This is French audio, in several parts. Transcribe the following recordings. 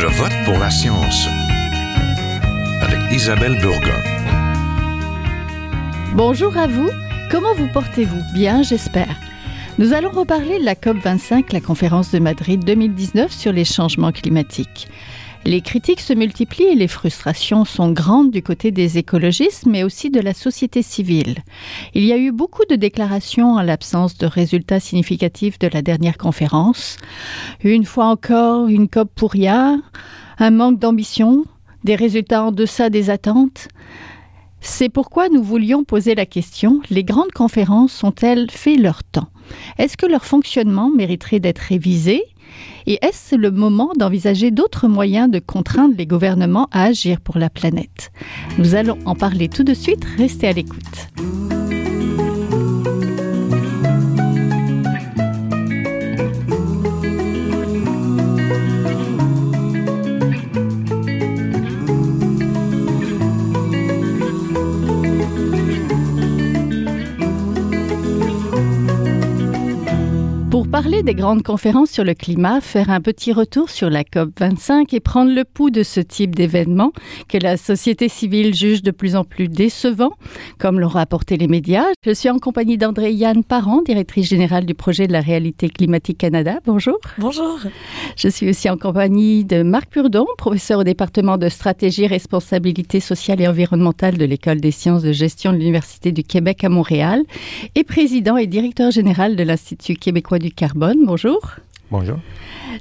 Je vote pour la science avec Isabelle Burgon. Bonjour à vous. Comment vous portez-vous? Bien, j'espère. Nous allons reparler de la COP25, la conférence de Madrid 2019 sur les changements climatiques. Les critiques se multiplient et les frustrations sont grandes du côté des écologistes, mais aussi de la société civile. Il y a eu beaucoup de déclarations en l'absence de résultats significatifs de la dernière conférence. Une fois encore, une COP pour rien, un manque d'ambition, des résultats en deçà des attentes. C'est pourquoi nous voulions poser la question, les grandes conférences ont-elles fait leur temps? Est-ce que leur fonctionnement mériterait d'être révisé? Et est-ce le moment d'envisager d'autres moyens de contraindre les gouvernements à agir pour la planète? Nous allons en parler tout de suite, restez à l'écoute. Parler des grandes conférences sur le climat, faire un petit retour sur la COP25 et prendre le pouls de ce type d'événement que la société civile juge de plus en plus décevant, comme l'ont rapporté les médias. Je suis en compagnie d'André Yann Parent, directrice générale du projet de la réalité climatique Canada. Bonjour. Bonjour. Je suis aussi en compagnie de Marc Purdon, professeur au département de stratégie, responsabilité sociale et environnementale de l'École des sciences de gestion de l'Université du Québec à Montréal et président et directeur général de l'Institut québécois du carbone. Bonjour. Bonjour.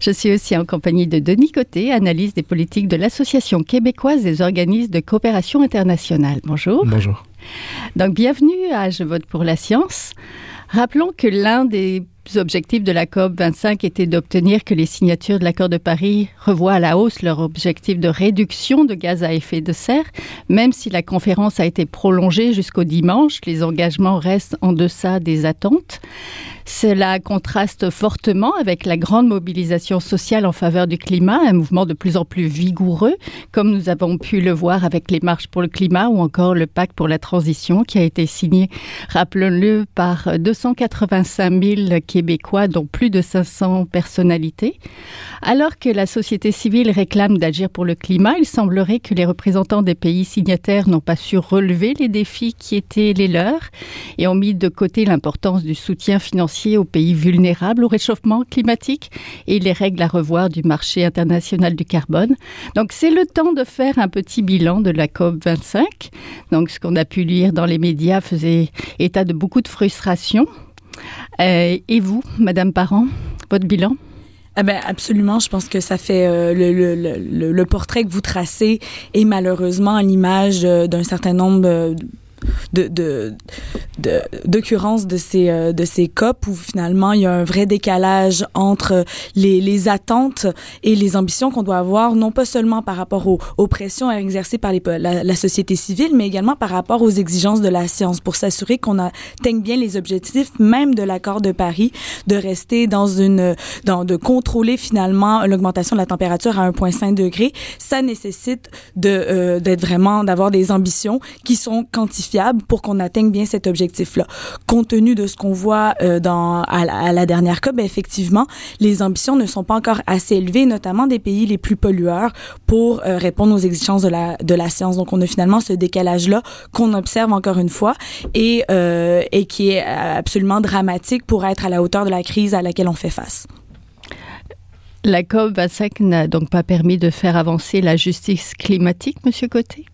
Je suis aussi en compagnie de Denis Côté, analyse des politiques de l'Association québécoise des organismes de coopération internationale. Bonjour. Bonjour. Donc, bienvenue à Je vote pour la science. Rappelons que l'un des objectifs de la COP 25 était d'obtenir que les signatures de l'accord de Paris revoient à la hausse leur objectif de réduction de gaz à effet de serre. Même si la conférence a été prolongée jusqu'au dimanche, les engagements restent en deçà des attentes. Cela contraste fortement avec la grande mobilisation sociale en faveur du climat, un mouvement de plus en plus vigoureux, comme nous avons pu le voir avec les marches pour le climat ou encore le pacte pour la transition qui a été signé, rappelons-le, par 285 000 Québécois, dont plus de 500 personnalités. Alors que la société civile réclame d'agir pour le climat, il semblerait que les représentants des pays signataires n'ont pas su relever les défis qui étaient les leurs et ont mis de côté l'importance du soutien financier aux pays vulnérables au réchauffement climatique et les règles à revoir du marché international du carbone. Donc c'est le temps de faire un petit bilan de la COP 25. Donc ce qu'on a pu lire dans les médias faisait état de beaucoup de frustration. Euh, et vous, Madame Parent, votre bilan? Ah ben absolument, je pense que ça fait euh, le, portrait que vous tracez est malheureusement l'image euh, d'un certain nombre de, de, de, d'occurrence de ces, euh, de ces COP où finalement il y a un vrai décalage entre les, les attentes et les ambitions qu'on doit avoir, non pas seulement par rapport aux, aux pressions exercées par les, la, la, société civile, mais également par rapport aux exigences de la science pour s'assurer qu'on atteigne bien les objectifs même de l'accord de Paris, de rester dans une, dans, de contrôler finalement l'augmentation de la température à 1,5 degré. Ça nécessite de, euh, d'être vraiment, d'avoir des ambitions qui sont quantifiées pour qu'on atteigne bien cet objectif-là. Compte tenu de ce qu'on voit euh, dans à la, dernière COP, ben, effectivement, les ambitions ne sont pas encore assez élevées, notamment des pays les plus pollueurs, pour euh, répondre aux exigences de la de la science. Donc, on a finalement ce décalage-là qu'on observe encore une fois et euh, et qui est absolument dramatique pour être à la hauteur de la crise à laquelle on fait face. La COP 25 n'a donc pas permis de faire avancer la justice climatique, Monsieur Côté?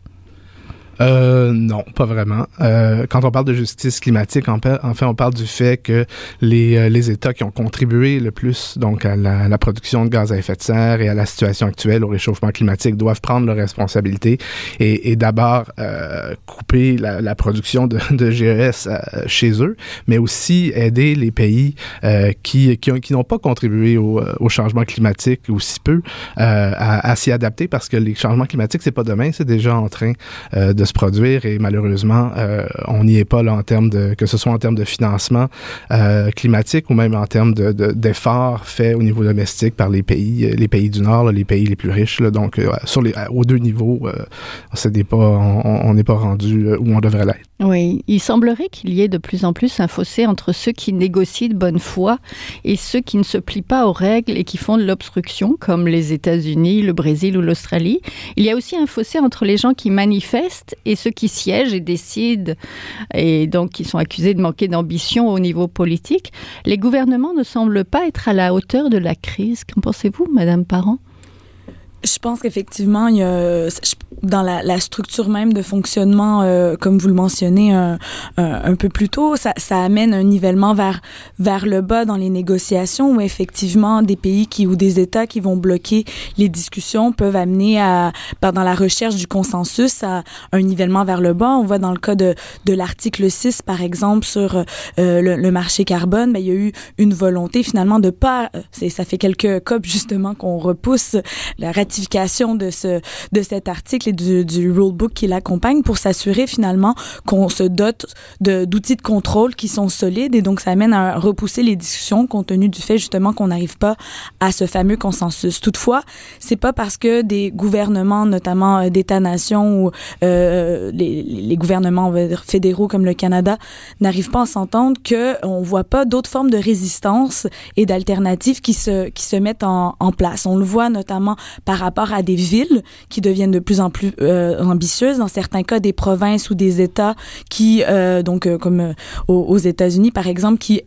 Euh, non, pas vraiment. Euh, quand on parle de justice climatique, en, fait, on parle du fait que les, euh, les États qui ont contribué le plus donc à la, à la, production de gaz à effet de serre et à la situation actuelle au réchauffement climatique doivent prendre leurs responsabilités et, et d'abord euh, couper la, la, production de, de GES euh, chez eux, mais aussi aider les pays euh, qui, qui, qui n'ont pas contribué au, au, changement climatique ou si peu à, à s'y adapter parce que les changements climatiques, c'est pas demain, c'est déjà en train de se produire et malheureusement, euh, on n'y est pas là en termes de, que ce soit en termes de financement euh, climatique ou même en termes d'efforts de, de, faits au niveau domestique par les pays, les pays du Nord, là, les pays les plus riches. Là, donc, euh, sur les, aux deux niveaux, euh, pas, on n'est pas rendu où on devrait l'être. Oui, il semblerait qu'il y ait de plus en plus un fossé entre ceux qui négocient de bonne foi et ceux qui ne se plient pas aux règles et qui font de l'obstruction, comme les États-Unis, le Brésil ou l'Australie. Il y a aussi un fossé entre les gens qui manifestent et ceux qui siègent et décident, et donc qui sont accusés de manquer d'ambition au niveau politique. Les gouvernements ne semblent pas être à la hauteur de la crise. Qu'en pensez-vous, Madame Parent? Je pense qu'effectivement, il y a dans la, la, structure même de fonctionnement, euh, comme vous le mentionnez un, un, peu plus tôt, ça, ça, amène un nivellement vers vers le bas dans les négociations où effectivement des pays qui ou des États qui vont bloquer les discussions peuvent amener à pendant la recherche du consensus à un nivellement vers le bas. On voit dans le cas de de l'article 6 par exemple sur euh, le, le, marché carbone, ben, il y a eu une volonté finalement de pas c'est ça fait quelques COP justement qu'on repousse la ratification de ce de cet article et du, du rulebook qui l'accompagne pour s'assurer finalement qu'on se dote d'outils de, de, contrôle qui sont solides et donc ça amène à repousser les discussions compte tenu du fait justement qu'on n'arrive pas à ce fameux consensus. Toutefois, c'est pas parce que des gouvernements, notamment euh, d'États-nations ou euh, les, les gouvernements fédéraux comme le Canada, n'arrivent pas à s'entendre que on voit pas d'autres formes de résistance et d'alternatives qui se qui se mettent en, en place. On le voit notamment par rapport à des villes qui deviennent de plus en plus euh, ambitieuses, dans certains cas des provinces ou des États qui, euh, donc euh, comme aux, États-Unis par exemple, qui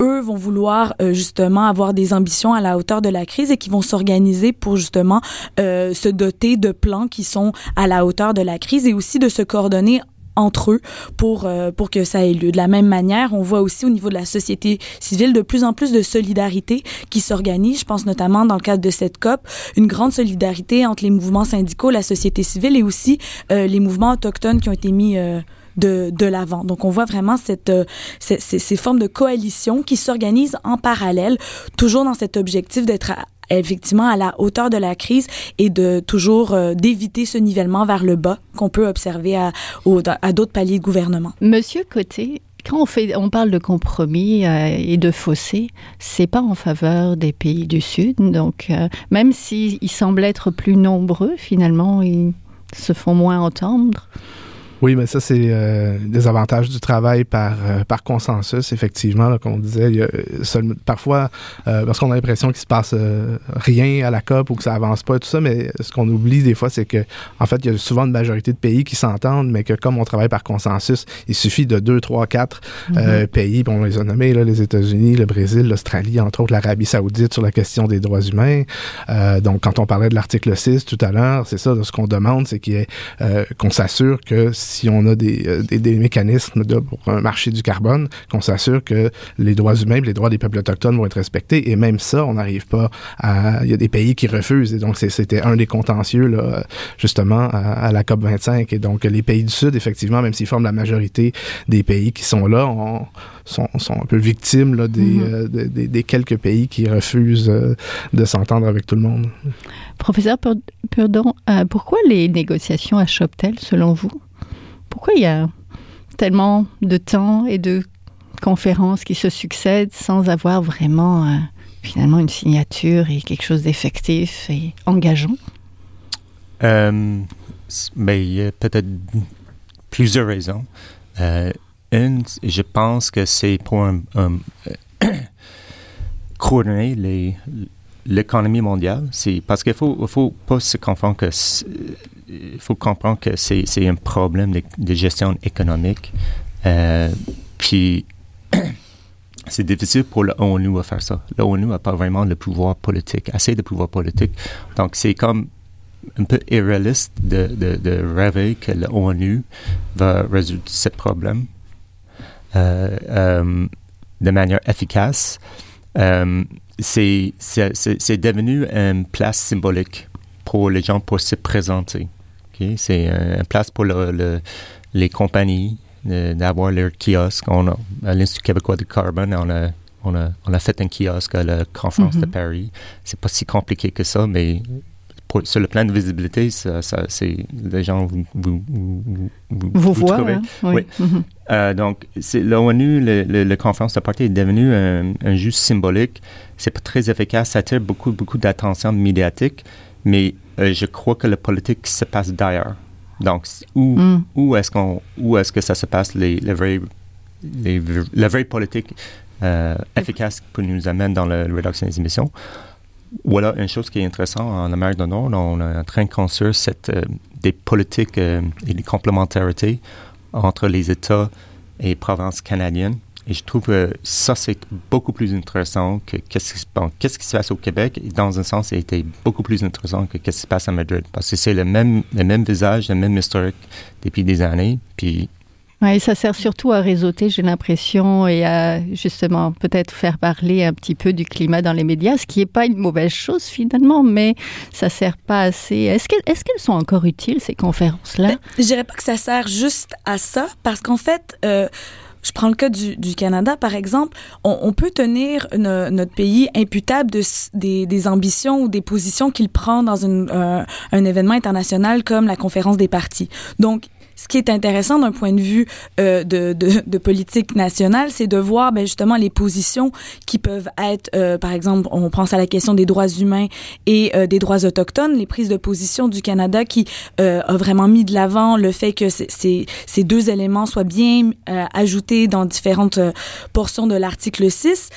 eux vont vouloir justement avoir des ambitions à la hauteur de la crise et qui vont s'organiser pour justement se doter de plans qui sont à la hauteur de la crise et aussi de se coordonner entre eux pour euh, pour que ça ait lieu. De la même manière, on voit aussi au niveau de la société civile de plus en plus de solidarité qui s'organise. Je pense notamment dans le cadre de cette COP, une grande solidarité entre les mouvements syndicaux, la société civile et aussi euh, les mouvements autochtones qui ont été mis euh, de, de l'avant. Donc, on voit vraiment cette, euh, ces, ces, formes de coalition qui s'organisent en parallèle, toujours dans cet objectif d'être effectivement à la hauteur de la crise et de toujours euh, d'éviter ce nivellement vers le bas qu'on peut observer à, à d'autres paliers de gouvernement. Monsieur Côté, quand on, fait, on parle de compromis euh, et de fossé, c'est pas en faveur des pays du Sud. Donc, euh, même s'ils semblent être plus nombreux, finalement, ils se font moins entendre. Oui, mais ça, c'est euh, des avantages du travail par, euh, par consensus, effectivement, là, comme on disait. Il y a, seul, parfois, euh, parce qu'on a l'impression qu'il se passe euh, rien à la COP ou que ça avance pas et tout ça, mais ce qu'on oublie des fois, c'est que en fait, il y a souvent une majorité de pays qui s'entendent, mais que comme on travaille par consensus, il suffit de deux, trois, quatre mm -hmm. pays, puis on les a nommés, là, les États-Unis, le Brésil, l'Australie, entre autres l'Arabie saoudite sur la question des droits humains. donc, quand on parlait de l'article 6 tout à l'heure, c'est ça, ce qu'on demande, c'est qu'on s'assure que si on a des, euh, des, des mécanismes de, pour un marché du carbone, qu'on s'assure que les droits humains, les droits des peuples autochtones vont être respectés. Et même ça, on n'arrive pas à. Il y a des pays qui refusent. Et donc, c'était un des contentieux, là, justement, à, à, la COP 25. Et donc, les pays du Sud, effectivement, même s'ils forment la majorité des pays qui sont là, on, sont, sont un peu victimes là, des, mm -hmm. euh, des, des, des, quelques pays qui refusent euh, de s'entendre avec tout le monde. Professeur Purdon, euh, pourquoi les négociations achoppent-elles, selon vous? Pourquoi il y a tellement de temps et de conférences qui se succèdent sans avoir vraiment euh, finalement une signature et quelque chose d'effectif et engageant? Euh, mais il y a peut-être plusieurs raisons. Euh, une je pense que c'est pour coordonner les l'économie mondiale c'est parce qu'il faut faut pas se confondre que faut comprendre que c'est un problème de, gestion économique euh, puis c'est difficile pour l'ONU à faire ça. l'ONU n'a pas vraiment le pouvoir politique assez de pouvoir politique. Donc c'est comme un peu irréaliste de, de, rêver que l'ONU va résoudre ce problème euh, euh, de manière efficace c'est devenu une place symbolique pour les gens pour se présenter. Okay? C'est une place pour le, le, les compagnies d'avoir leur kiosque. On a, à l'Institut québécois de carbone, on a, on, a, on a fait un kiosque à la conférence mm -hmm. de Paris. C'est pas si compliqué que ça, mais pour, sur le plan de visibilité, ça, ça, c'est les gens vous vous, vous, vous, vous voient. Hein? Oui. oui. Mm -hmm. euh, donc, l'ONU, le conférence de parti est devenu un, un juste symbolique. C'est pas très efficace. Ça attire beaucoup, beaucoup d'attention médiatique, mais euh, je crois que la politique se passe d'ailleurs. Donc, où, mm. où est-ce qu'on, où est-ce que ça se passe, les, les vraies, les, la vraie politique euh, efficace qui nous amène dans la réduction des émissions? Voilà une chose qui est intéressante en Amérique du Nord, on est en train de construire cette, euh, des politiques et des complémentarités entre les États et provinces canadiennes et je trouve que ça, c'est beaucoup plus intéressant que qu'est-ce qui, se passe au Québec. Dans un sens, ça a été beaucoup plus intéressant que qu'est-ce qui se passe à Madrid. Parce que c'est le même, le même visage, le même historique depuis des années. Puis oui, ça sert surtout à réseauter, j'ai l'impression, et à justement peut-être faire parler un petit peu du climat dans les médias, ce qui n'est pas une mauvaise chose finalement, mais ça sert pas assez. Est-ce qu'elles est qu'elles sont encore utiles, ces conférences-là? Ben, je dirais pas que ça sert juste à ça, parce qu'en fait, euh, je prends le cas du, Canada, par exemple. On, peut tenir notre pays imputable de, des, ambitions ou des positions qu'il prend dans euh, un événement international comme la conférence des partis. Donc, ce qui est intéressant d'un point de vue euh, de, de, de, politique nationale, c'est de voir ben, justement les positions qui peuvent être, euh, par exemple, on pense à la question des droits humains et euh, des droits autochtones, les prises de position du Canada qui euh, a vraiment mis de l'avant le fait que ces, ces deux éléments soient bien euh, ajoutés dans différentes portions de l'article 6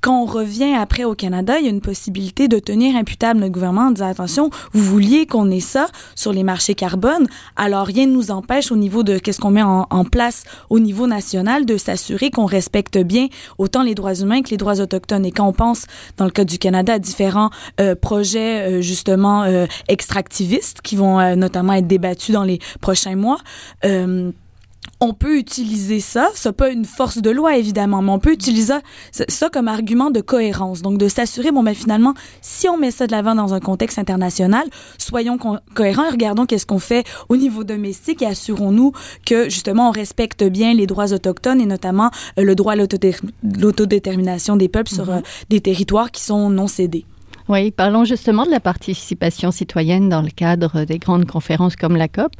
quand on revient après au Canada, il y a une possibilité de tenir imputable notre gouvernement en disant attention, vous vouliez qu'on ait ça sur les marchés carbone, alors rien ne nous empêche au niveau de qu'est-ce qu'on met en, place au niveau national de s'assurer qu'on respecte bien autant les droits humains que les droits autochtones. Et quand on pense dans le cas du Canada à différents euh, projets euh, justement euh, extractivistes qui vont notamment être débattus dans les prochains mois on peut utiliser ça, ça pas une force de loi évidemment, mais on peut utiliser ça, comme argument de cohérence, donc de s'assurer bon ben finalement si on met ça de l'avant dans un contexte international, soyons cohérents et regardons qu'est-ce qu'on fait au niveau domestique et assurons-nous que justement on respecte bien les droits autochtones et notamment euh, le droit à l'autodétermination des peuples sur mm-hmm. euh, des territoires qui sont non cédés. Oui, parlons justement de la participation citoyenne dans le cadre des grandes conférences comme la COP.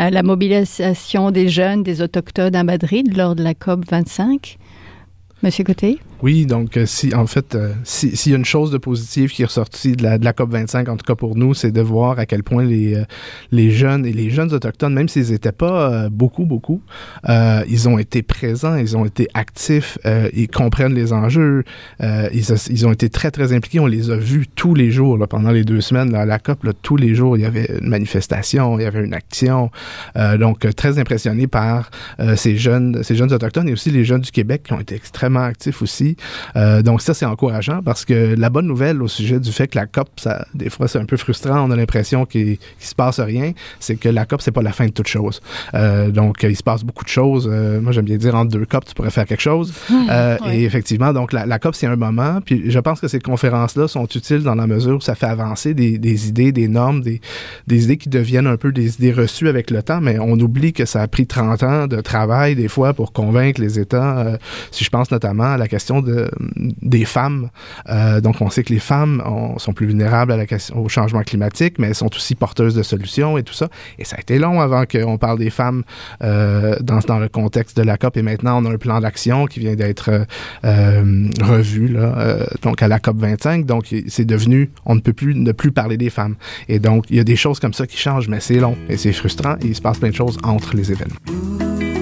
Euh, la mobilisation des jeunes, des autochtones à Madrid lors de la COP 25. Monsieur Côté? Oui, donc euh, si en fait, euh, s'il y a une chose de positive qui est ressortie de la, de la COP 25, en tout cas pour nous, c'est de voir à quel point les, euh, jeunes et les jeunes autochtones, même s'ils n'étaient pas beaucoup, beaucoup, ils ont été présents, ils ont été actifs, ils comprennent les enjeux, ils, ils, ont été très, très impliqués. On les a vus tous les jours pendant les deux semaines à la COP. Tous les jours, il y avait une manifestation, il y avait une action. donc, très impressionné par ces jeunes, ces jeunes autochtones et aussi les jeunes du Québec qui ont été extrêmement actifs aussi euh, donc ça, c'est encourageant parce que la bonne nouvelle au sujet du fait que la COP, ça, des fois, c'est un peu frustrant, on a l'impression qu'il ne se passe rien, c'est que la COP, c'est pas la fin de toute chose. Euh, donc, il se passe beaucoup de choses. Euh, moi, j'aime bien dire, entre deux COP, tu pourrais faire quelque chose. Et effectivement, donc, la, COP, c'est un moment. Puis je pense que ces conférences-là sont utiles dans la mesure où ça fait avancer des, des idées, des normes, des, des idées qui deviennent un peu des idées reçues avec le temps, mais on oublie que ça a pris 30 ans de travail, des fois, pour convaincre les États. si je pense notamment à la question de, des femmes. Euh, donc, on sait que les femmes sont plus vulnérables au changement climatique, mais elles sont aussi porteuses de solutions et tout ça. Et ça a été long avant qu'on parle des femmes euh, dans, dans le contexte de la COP. Et maintenant, on a un plan d'action qui vient d'être euh, revu, donc à la COP 25. Donc, c'est devenu, on ne peut plus ne plus parler des femmes. Et donc, il y a des choses comme ça qui changent, mais c'est long et c'est frustrant et il se passe plein de choses entre les événements.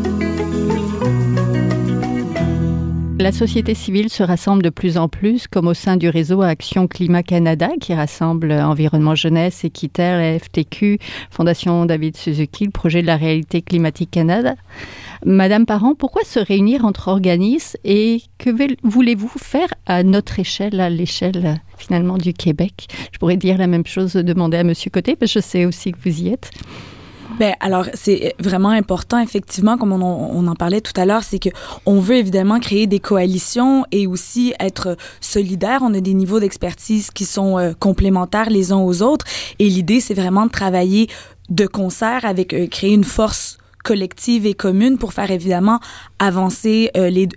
La société civile se rassemble de plus en plus, comme au sein du réseau Action Climat Canada, qui rassemble Environnement Jeunesse, Équiterre, FTQ, Fondation David Suzuki, le projet de la réalité climatique Canada. Madame Parent, pourquoi se réunir entre organismes et que voulez-vous faire à notre échelle, à l'échelle finalement du Québec? Je pourrais dire la même chose, demander à Monsieur Côté, parce que je sais aussi que vous y êtes. Ben alors c'est vraiment important effectivement comme on, en parlait tout à l'heure, c'est que on veut évidemment créer des coalitions et aussi être solidaires. On a des niveaux d'expertise qui sont euh, complémentaires les uns aux autres et l'idée c'est vraiment de travailler de concert avec euh, créer une force collective et commune pour faire évidemment avancer euh, les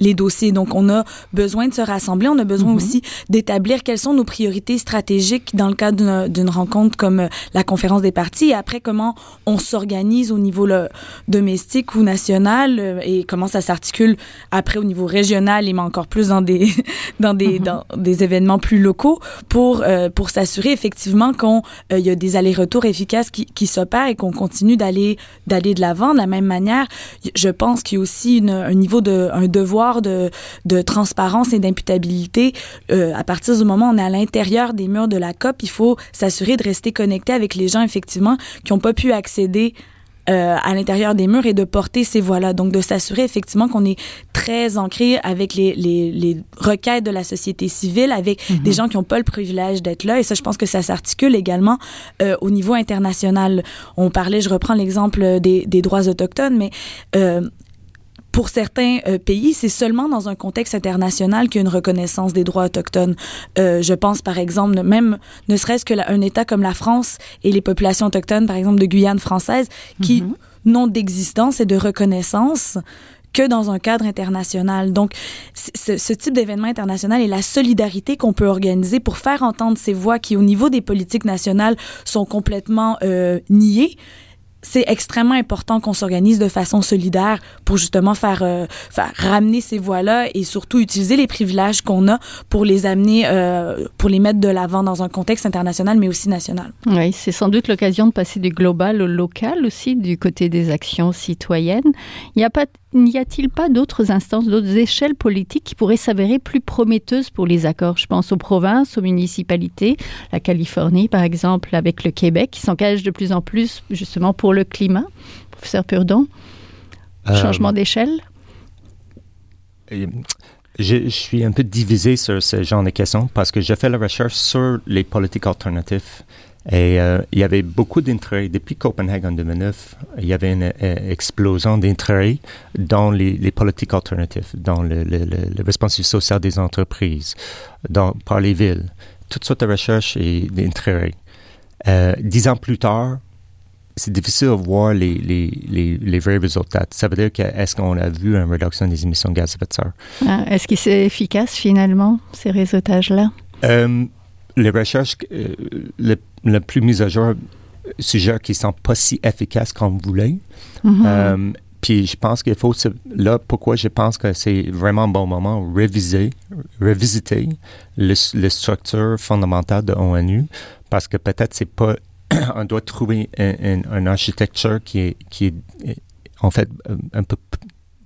les dossiers. Donc, on a besoin de se rassembler. On a besoin aussi d'établir quelles sont nos priorités stratégiques dans le cadre d'une rencontre comme la conférence des partis. Et après, comment on s'organise au niveau le, domestique ou national et comment ça s'articule après au niveau régional et mais encore plus dans des dans des dans des événements plus locaux pour pour s'assurer effectivement qu'on il y a des allers-retours efficaces qui, qui s'opèrent et qu'on continue d'aller d'aller de l'avant de la même manière. Je pense qu'il y a aussi une, un niveau de un devoir de de transparence et d'imputabilité euh, à partir du moment où on est à l'intérieur des murs de la COP. Il faut s'assurer de rester connecté avec les gens effectivement qui n'ont pas pu accéder euh, à l'intérieur des murs et de porter ces voix-là. Donc, de s'assurer effectivement qu'on est très ancré avec les, les, les, requêtes de la société civile, avec mhm. des gens qui n'ont pas le privilège d'être là. Et ça, je pense que ça s'articule également euh, au niveau international. On parlait, je reprends l'exemple des, des droits autochtones, mais euh, pour certains euh, pays, c'est seulement dans un contexte international qu'il y a une reconnaissance des droits autochtones. Euh, je pense par exemple, même ne serait-ce qu'un État comme la France et les populations autochtones, par exemple de Guyane française, qui mhm. n'ont d'existence et de reconnaissance que dans un cadre international. Donc, ce type d'événement international et la solidarité qu'on peut organiser pour faire entendre ces voix qui, au niveau des politiques nationales, sont complètement euh, niées, c'est extrêmement important qu'on s'organise de façon solidaire pour justement faire, euh, ramener ces voix-là et surtout utiliser les privilèges qu'on a pour les amener, euh, pour les mettre de l'avant dans un contexte international, mais aussi national. Oui, c'est sans doute l'occasion de passer du global au local aussi, du côté des actions citoyennes. Il n'y a pas n'y a-t-il pas d'autres instances, d'autres échelles politiques qui pourraient s'avérer plus prometteuses pour les accords? Je pense aux provinces, aux municipalités, la Californie par exemple, avec le Québec, qui s'engage de plus en plus justement pour le climat. Professeur Purdon, euh, changement d'échelle? je, suis un peu divisé sur ce genre de questions parce que j'ai fait la recherche sur les politiques alternatives et euh, il y avait beaucoup d'intérêt. Depuis Copenhague en 2009, il y avait une euh, explosion d'intérêt dans les, les, politiques alternatives, dans le, le, le, responsabilité sociale des entreprises, dans, par les villes. Toutes sortes de recherches et d'intérêt. Euh, dix ans plus tard, c'est difficile de voir les, les, les, les, vrais résultats. Ça veut dire que est-ce qu'on a vu une réduction des émissions de gaz à effet de serre? Ah, est-ce que c'est efficace finalement, ces? Euh, les recherches, euh, le, le, plus mis à jour, sujets qui sont pas si efficaces qu'on voulait. Euh, puis je pense qu'il faut, là, pourquoi je pense que c'est vraiment un bon moment, réviser, revisiter les structures fondamentales de l'ONU, parce que peut-être c'est pas, on doit trouver une, une, architecture qui est, qui est en fait un peu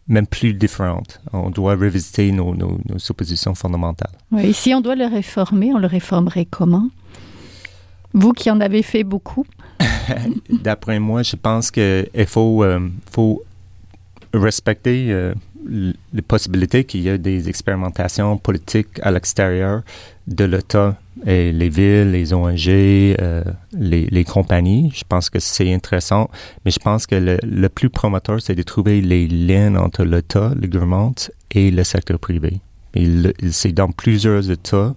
même plus différente. On doit revisiter nos, nos, nos suppositions fondamentales. Oui, si on doit le réformer, on le réformerait comment? Vous qui en avez fait beaucoup. D'après moi, je pense qu'il faut, euh, faut respecter euh, les possibilités qu'il y a des expérimentations politiques à l'extérieur de l'État et les villes, les ONG, euh, les, compagnies. Je pense que c'est intéressant, mais je pense que le, plus promoteur, c'est de trouver les liens entre l'État, le gouvernement et le secteur privé. C'est dans plusieurs États,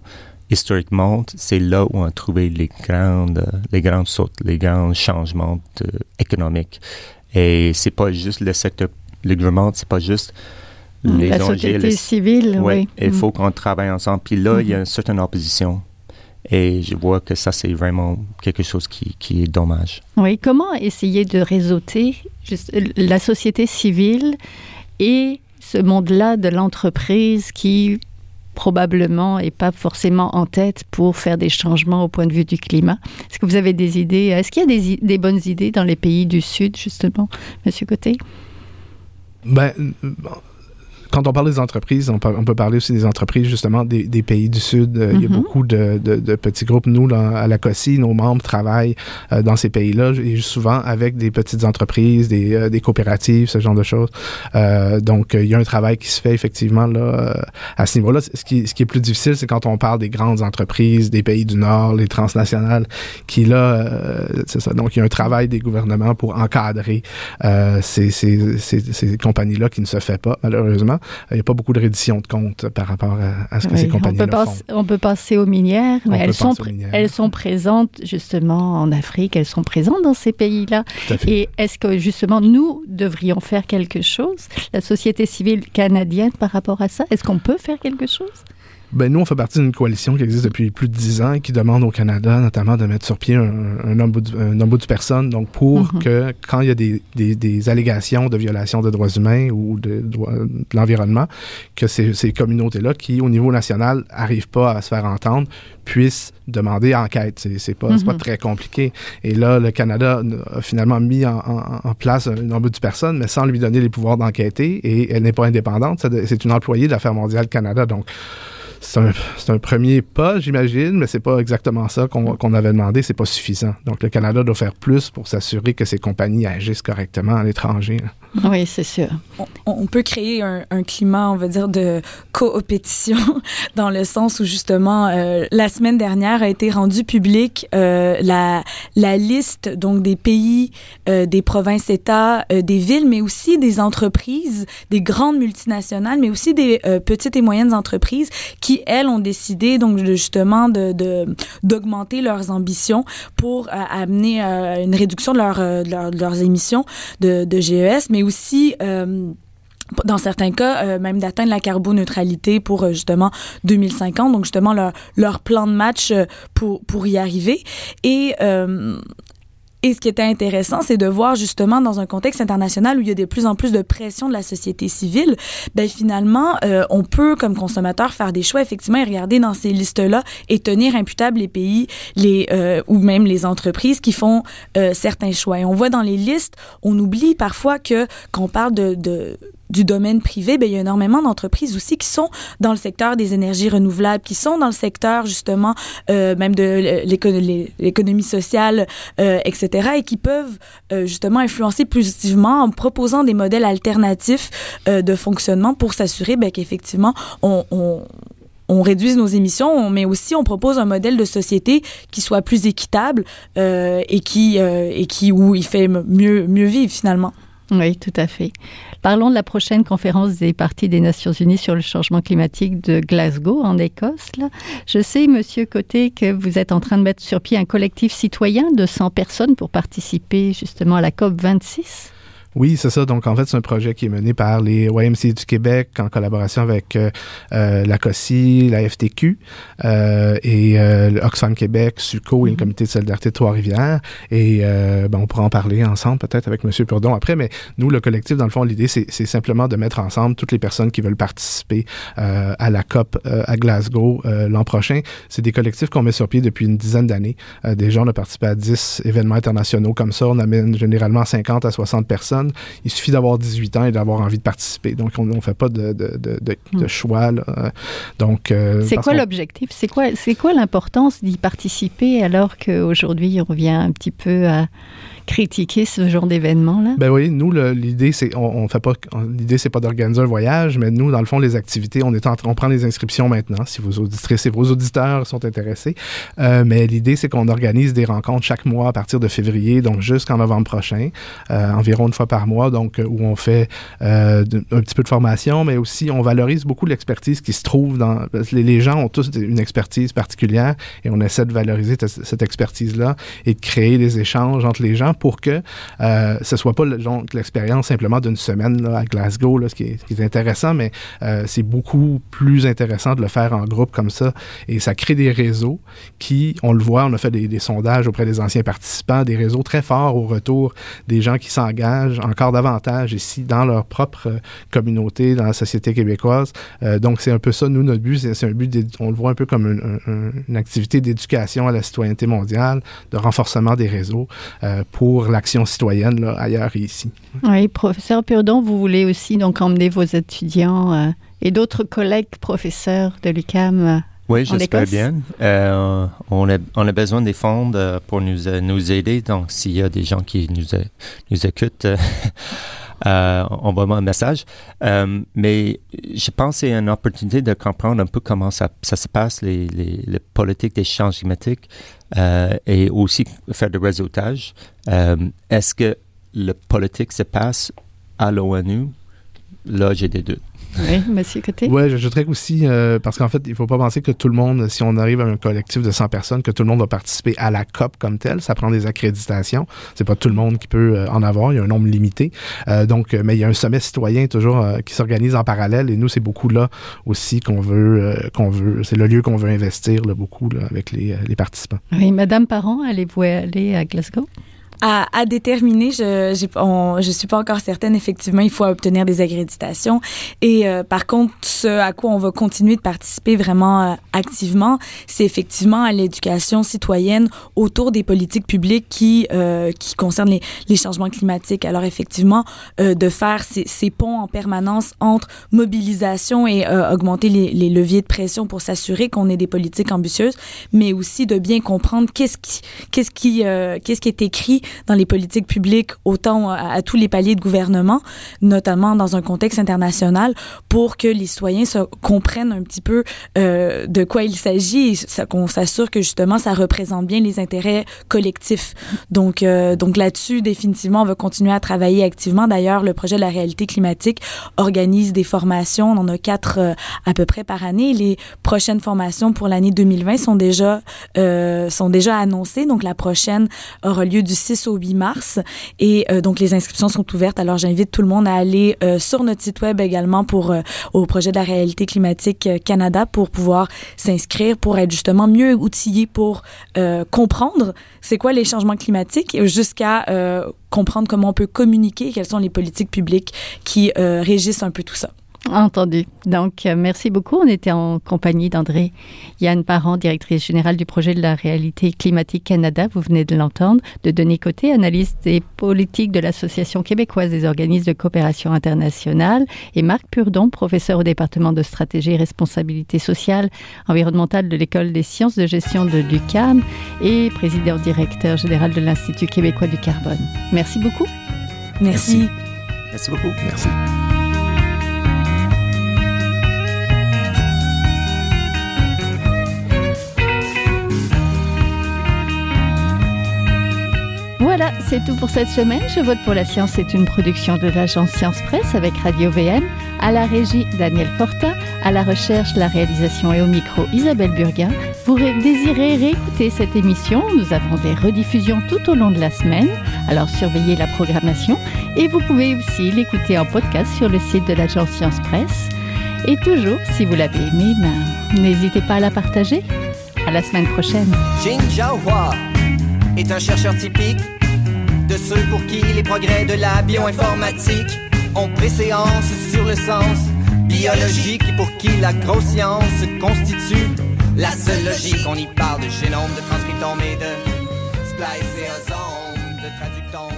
historiquement, c'est là où on a trouvé les grandes, les grandes sautes, les grands changements économiques. Et c'est pas juste le secteur, le gouvernement, c'est pas juste les la société civile, ouais, oui. Il faut qu'on travaille ensemble. Puis là, il y a mm-hmm. une certaine opposition. Et je vois que ça, c'est vraiment quelque chose qui, qui, est dommage. Oui, comment essayer de réseauter juste la société civile et ce monde-là de l'entreprise qui probablement n'est pas forcément en tête pour faire des changements au point de vue du climat. Est-ce que vous avez des idées? Est-ce qu'il y a des, des, bonnes idées dans les pays du Sud, justement, Monsieur Côté? Ben, quand on parle des entreprises, on peut, on peut, parler aussi des entreprises justement des, des pays du Sud. Mm -hmm. Il y a mm-hmm. beaucoup de, de, de, petits groupes. Nous, là, à la COSI, nos membres travaillent euh, dans ces pays-là et souvent avec des petites entreprises, des, euh, des coopératives, ce genre de choses. Euh, donc, il y a un travail qui se fait effectivement là, euh, à ce niveau-là. Ce qui, ce qui est plus difficile, c'est quand on parle des grandes entreprises, des pays du Nord, les transnationales, qui là, euh, c'est ça. Donc, il y a un travail des gouvernements pour encadrer ces, ces, ces, ces compagnies-là qui ne se fait pas, malheureusement. Il n'y a pas beaucoup de reddition de comptes par rapport à, ce que ces compagnies font. On peut passer aux minières, mais elles sont, elles sont présentes justement en Afrique, elles sont présentes dans ces pays-là. Et est-ce que justement nous devrions faire quelque chose, la société civile canadienne par rapport à ça? Est-ce qu'on peut faire quelque chose? Ben, nous, on fait partie d'une coalition qui existe depuis plus de dix ans et qui demande au Canada, notamment, de mettre sur pied un, un, ombudsperson, personne, donc pour mhm. que, quand il y a des, des, des, allégations de violation des droits humains ou de, de, l'environnement, que ces, ces communautés-là, qui, au niveau national, n'arrivent pas à se faire entendre, puissent demander enquête. C'est, pas, pas mhm. très compliqué. Et là, le Canada a finalement mis en, en, place un ombudsperson, mais sans lui donner les pouvoirs d'enquêter, et elle n'est pas indépendante. C'est une employée de l'Affaire mondiale Canada, donc c'est un, un, premier pas, j'imagine, mais c'est pas exactement ça qu'on avait demandé. C'est pas suffisant. Donc, le Canada doit faire plus pour s'assurer que ces compagnies agissent correctement à l'étranger. Oui, c'est sûr. On, peut créer un, un, climat, on va dire, de coopétition dans le sens où, justement, euh, la semaine dernière a été rendue publique euh, la, la liste donc des pays, euh, des provinces-États, euh, des villes, mais aussi des entreprises, des grandes multinationales, mais aussi des euh, petites et moyennes entreprises qui, elles, ont décidé donc justement de d'augmenter leurs ambitions pour euh, amener euh, une réduction euh, de, leurs émissions de, GES, mais aussi dans certains cas, même d'atteindre la carboneutralité pour justement 2050. Donc justement leur, leur plan de match pour pour y arriver. Et et ce qui était intéressant, c'est de voir justement dans un contexte international où il y a de plus en plus de pression de la société civile, ben finalement, euh, on peut comme consommateur faire des choix effectivement et regarder dans ces listes-là et tenir imputables les pays, les euh, ou même les entreprises qui font euh, certains choix. Et on voit dans les listes, on oublie parfois que quand on parle de, de du domaine privé, ben, il y a énormément d'entreprises aussi qui sont dans le secteur des énergies renouvelables, qui sont dans le secteur justement euh, même de l'économie sociale, euh, etc., et qui peuvent euh, justement influencer positivement en proposant des modèles alternatifs euh, de fonctionnement pour s'assurer ben, qu'effectivement on, on on réduise nos émissions, mais aussi on propose un modèle de société qui soit plus équitable euh, et qui euh, et qui où il fait mieux mieux vivre finalement. Oui, tout à fait. Parlons de la prochaine conférence des partis des Nations Unies sur le changement climatique de Glasgow, en Écosse. Là. Je sais, Monsieur Côté, que vous êtes en train de mettre sur pied un collectif citoyen de 100 personnes pour participer justement à la COP 26. Oui, c'est ça. Donc, en fait, c'est un projet qui est mené par les YMC du Québec en collaboration avec euh, euh la COSI, la FTQ euh, et euh, le Oxfam Québec, SUCO et le mm-hmm. Comité de solidarité de Trois-Rivières. Et euh, ben, on pourra en parler ensemble peut-être avec M. Purdon après. Mais nous, le collectif, dans le fond, l'idée, c'est simplement de mettre ensemble toutes les personnes qui veulent participer euh, à la COP euh, à Glasgow euh, l'an prochain. C'est des collectifs qu'on met sur pied depuis une dizaine d'années. Euh, déjà, on a participé à 10 événements internationaux comme ça. On amène généralement 50 à 60 personnes il suffit d'avoir 18 ans et d'avoir envie de participer. Donc, on ne fait pas de, de, de, de hmm. choix. Là. Donc, euh, c'est quoi l'objectif? C'est quoi, quoi l'importance d'y participer alors qu'aujourd'hui, on revient un petit peu à critiquer ce genre d'événement-là? Ben oui, nous, l'idée, c'est on, on, fait pas l'idée, c'est pas d'organiser un voyage, mais nous, dans le fond, les activités, on est en on prend les inscriptions maintenant, si vos auditrices et vos auditeurs sont intéressés. Euh, mais l'idée, c'est qu'on organise des rencontres chaque mois à partir de février, donc jusqu'en novembre prochain, euh, environ une fois par mois, donc euh, où on fait un petit peu de formation, mais aussi on valorise beaucoup l'expertise qui se trouve dans. Les, les gens ont tous une expertise particulière et on essaie de valoriser cette expertise-là et de créer des échanges entre les gens pour que euh, ce soit pas l'expérience simplement d'une semaine à Glasgow, ce, qui est, intéressant, mais euh, c'est beaucoup plus intéressant de le faire en groupe comme ça. Et ça crée des réseaux qui, on le voit, on a fait des, sondages auprès des anciens participants, des réseaux très forts au retour des gens qui s'engagent encore davantage ici dans leur propre communauté, dans la société québécoise. Euh, donc, c'est un peu ça, nous, notre but, c'est un but, on le voit un peu comme une, activité d'éducation à la citoyenneté mondiale, de renforcement des réseaux euh, pour l'action citoyenne là, ailleurs et ici. Oui, professeur Purdon, vous voulez aussi donc emmener vos étudiants euh, et d'autres collègues professeurs de l'UCAM euh, oui, j'espère bien. Euh, on, a, on a besoin des fonds pour nous, nous aider. Donc, s'il y a des gens qui nous, nous écoutent, euh, envoie-moi un message. Euh, mais je pense que c'est une opportunité de comprendre un peu comment ça, ça se passe, les, les, les politiques des changements climatiques et aussi faire du réseautage. Euh, est-ce que le politique se passe à l'ONU? Là, j'ai des doutes. Oui, Monsieur Côté? Oui, j'ajouterais aussi, euh, parce qu'en fait, il ne faut pas penser que tout le monde, si on arrive à un collectif de 100 personnes, que tout le monde va participer à la COP comme telle. Ça prend des accréditations. C'est pas tout le monde qui peut euh, en avoir. Il y a un nombre limité. Euh, donc, mais il y a un sommet citoyen toujours qui s'organise en parallèle. Et nous, c'est beaucoup là aussi qu'on veut, qu'on veut. C'est le lieu qu'on veut investir là, beaucoup là, avec les, les participants. Oui, Madame Parent, allez-vous aller à Glasgow? À, à déterminer. Je je suis pas encore certaine. Effectivement, il faut obtenir des accréditations. Et euh, par contre, ce à quoi on va continuer de participer vraiment euh, activement, c'est effectivement à l'éducation citoyenne autour des politiques publiques qui euh, qui concernent les, les changements climatiques. Alors effectivement, de faire ces, ces, ponts en permanence entre mobilisation et augmenter les, les, leviers de pression pour s'assurer qu'on ait des politiques ambitieuses, mais aussi de bien comprendre qu'est-ce qui qu'est-ce qui qu'est-ce qui est écrit dans les politiques publiques, autant à, tous les paliers de gouvernement, notamment dans un contexte international, pour que les citoyens comprennent un petit peu euh, de quoi il s'agit et qu'on s'assure que justement ça représente bien les intérêts collectifs. Donc, euh, donc là-dessus, définitivement, on va continuer à travailler activement. D'ailleurs, le projet de la réalité climatique organise des formations. On en a quatre euh, à peu près par année. Les prochaines formations pour l'année 2020 sont déjà sont déjà annoncées. Donc la prochaine aura lieu du 6 au 8 mars. Et euh, donc, les inscriptions sont ouvertes. Alors, j'invite tout le monde à aller euh, sur notre site web également pour euh, au projet de la réalité climatique Canada pour pouvoir s'inscrire, pour être justement mieux outillé pour comprendre c'est quoi les changements climatiques jusqu'à comprendre comment on peut communiquer, quelles sont les politiques publiques qui régissent un peu tout ça. Entendu. Donc, euh, merci beaucoup. On était en compagnie d'André Yann Parent, directrice générale du projet de la réalité climatique Canada. Vous venez de l'entendre. De Denis Côté, analyste des politiques de l'Association québécoise des organismes de coopération internationale. Et Marc Purdon, professeur au département de stratégie et responsabilité sociale environnementale de l'École des sciences de gestion de l'UCAM et président directeur général de l'Institut québécois du carbone. Merci beaucoup. Merci. Merci, merci beaucoup. Merci. Voilà, c'est tout pour cette semaine. Je vote pour la science c'est une production de l'agence Science Presse avec Radio VM, à la régie Daniel Fortin, à la recherche, la réalisation et au micro Isabelle Burguin. Vous désirez réécouter cette émission, nous avons des rediffusions tout au long de la semaine, alors surveillez la programmation et vous pouvez aussi l'écouter en podcast sur le site de l'agence Science Presse. Et toujours, si vous l'avez aimé, ben, n'hésitez pas à la partager. À la semaine prochaine. Est un chercheur typique de ceux pour qui les progrès de la bioinformatique ont préséance sur le sens biologique et pour qui la grosse science constitue la seule logique. On y parle de génome, de transcriptome et de spliceosome, de traductome.